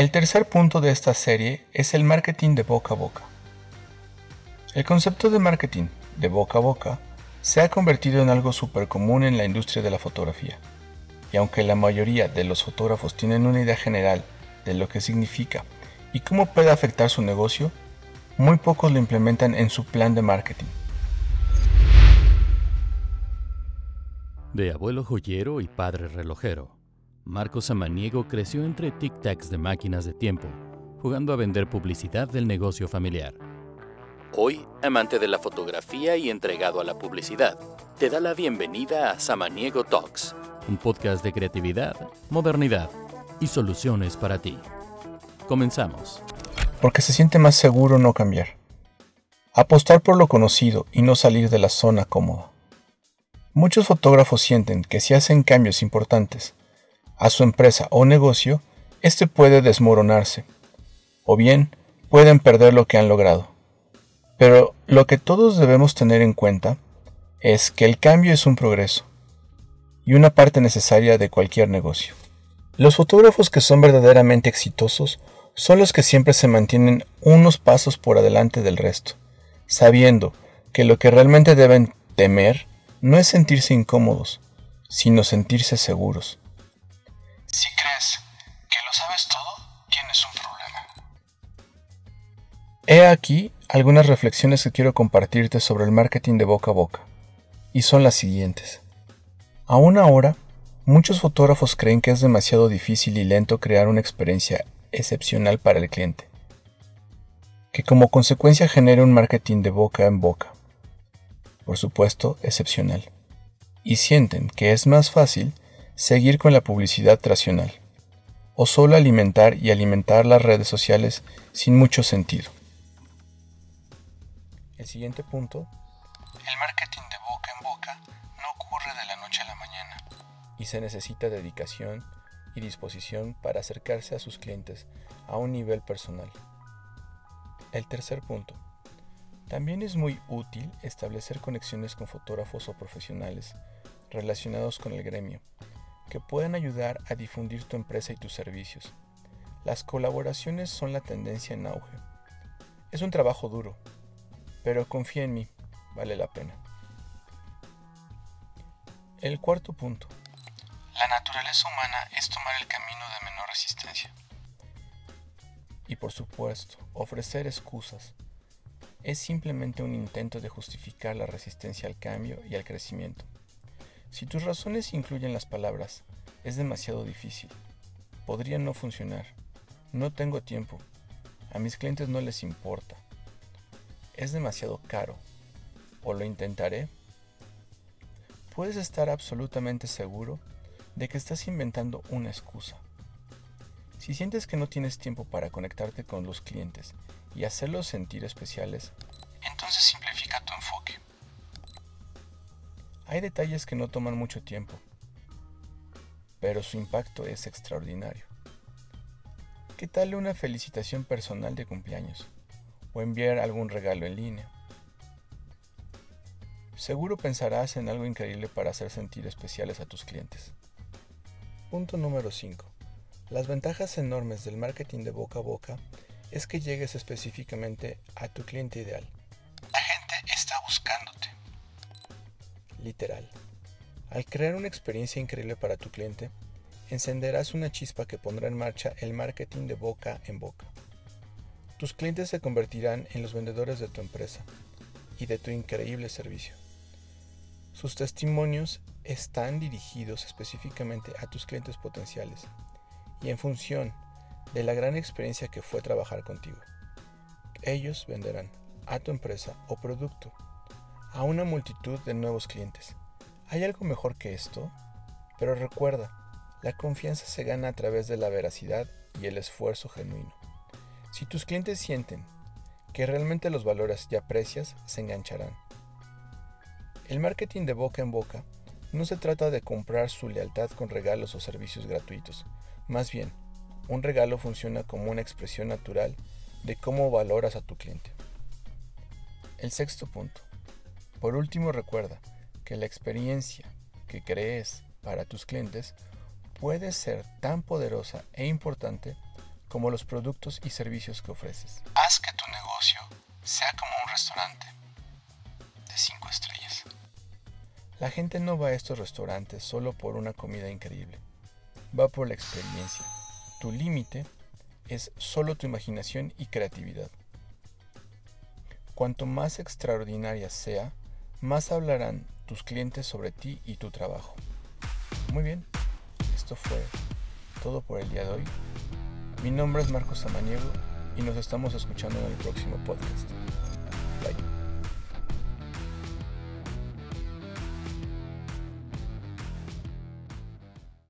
El tercer punto de esta serie es el marketing de boca a boca. El concepto de marketing de boca a boca se ha convertido en algo súper común en la industria de la fotografía. Y aunque la mayoría de los fotógrafos tienen una idea general de lo que significa y cómo puede afectar su negocio, muy pocos lo implementan en su plan de marketing. De abuelo joyero y padre relojero, Marco Samaniego creció entre tic-tacs de máquinas de tiempo, jugando a vender publicidad del negocio familiar. Hoy, amante de la fotografía y entregado a la publicidad, te da la bienvenida a Samaniego Talks, un podcast de creatividad, modernidad y soluciones para ti. Comenzamos. Porque se siente más seguro no cambiar. Apostar por lo conocido y no salir de la zona cómoda. Muchos fotógrafos sienten que si hacen cambios importantes a su empresa o negocio, este puede desmoronarse, o bien pueden perder lo que han logrado. Pero lo que todos debemos tener en cuenta es que el cambio es un progreso y una parte necesaria de cualquier negocio. Los fotógrafos que son verdaderamente exitosos son los que siempre se mantienen unos pasos por adelante del resto, sabiendo que lo que realmente deben temer no es sentirse incómodos, sino sentirse seguros. Si crees que lo sabes todo, tienes un problema. He aquí algunas reflexiones que quiero compartirte sobre el marketing de boca a boca, y son las siguientes. Aún ahora, muchos fotógrafos creen que es demasiado difícil y lento crear una experiencia excepcional para el cliente, que como consecuencia genere un marketing de boca en boca, por supuesto excepcional, y sienten que es más fácil seguir con la publicidad tradicional, o solo alimentar y alimentar las redes sociales sin mucho sentido. El siguiente punto, el marketing de boca en boca no ocurre de la noche a la mañana y se necesita dedicación y disposición para acercarse a sus clientes a un nivel personal. El tercer punto. También es muy útil establecer conexiones con fotógrafos o profesionales relacionados con el gremio, que puedan ayudar a difundir tu empresa y tus servicios. Las colaboraciones son la tendencia en auge. Es un trabajo duro, pero confía en mí, vale la pena. El cuarto punto. La naturaleza humana es tomar el camino de menor resistencia. Y por supuesto, ofrecer excusas es simplemente un intento de justificar la resistencia al cambio y al crecimiento. Si tus razones incluyen las palabras, es demasiado difícil, podría no funcionar, no tengo tiempo, a mis clientes no les importa, es demasiado caro, o lo intentaré, puedes estar absolutamente seguro de que estás inventando una excusa. Si sientes que no tienes tiempo para conectarte con los clientes y hacerlos sentir especiales, entonces simplifica tu enfoque. Hay detalles que no toman mucho tiempo, pero su impacto es extraordinario. ¿Qué tal una felicitación personal de cumpleaños? o enviar algún regalo en línea. Seguro pensarás en algo increíble para hacer sentir especiales a tus clientes. Punto número 5. Las ventajas enormes del marketing de boca a boca es que llegues específicamente a tu cliente ideal. Literal. Al crear una experiencia increíble para tu cliente, encenderás una chispa que pondrá en marcha el marketing de boca en boca. Tus clientes se convertirán en los vendedores de tu empresa y de tu increíble servicio. Sus testimonios están dirigidos específicamente a tus clientes potenciales y en función de la gran experiencia que fue trabajar contigo. Ellos venderán a tu empresa o producto a una multitud de nuevos clientes. ¿Hay algo mejor que esto? Pero recuerda, la confianza se gana a través de la veracidad y el esfuerzo genuino. Si tus clientes sienten que realmente los valoras y aprecias, se engancharán. El marketing de boca en boca no se trata de comprar su lealtad con regalos o servicios gratuitos. Más bien, un regalo funciona como una expresión natural de cómo valoras a tu cliente. El sexto punto. Por último, recuerda que la experiencia que crees para tus clientes puede ser tan poderosa e importante como los productos y servicios que ofreces. Haz que tu negocio sea como un restaurante de 5 estrellas. La gente no va a estos restaurantes solo por una comida increíble, va por la experiencia. Tu límite es solo tu imaginación y creatividad. Cuanto más extraordinaria sea, más hablarán tus clientes sobre ti y tu trabajo. Muy bien, esto fue todo por el día de hoy. Mi nombre es Marcos Samaniego y nos estamos escuchando en el próximo podcast. Bye.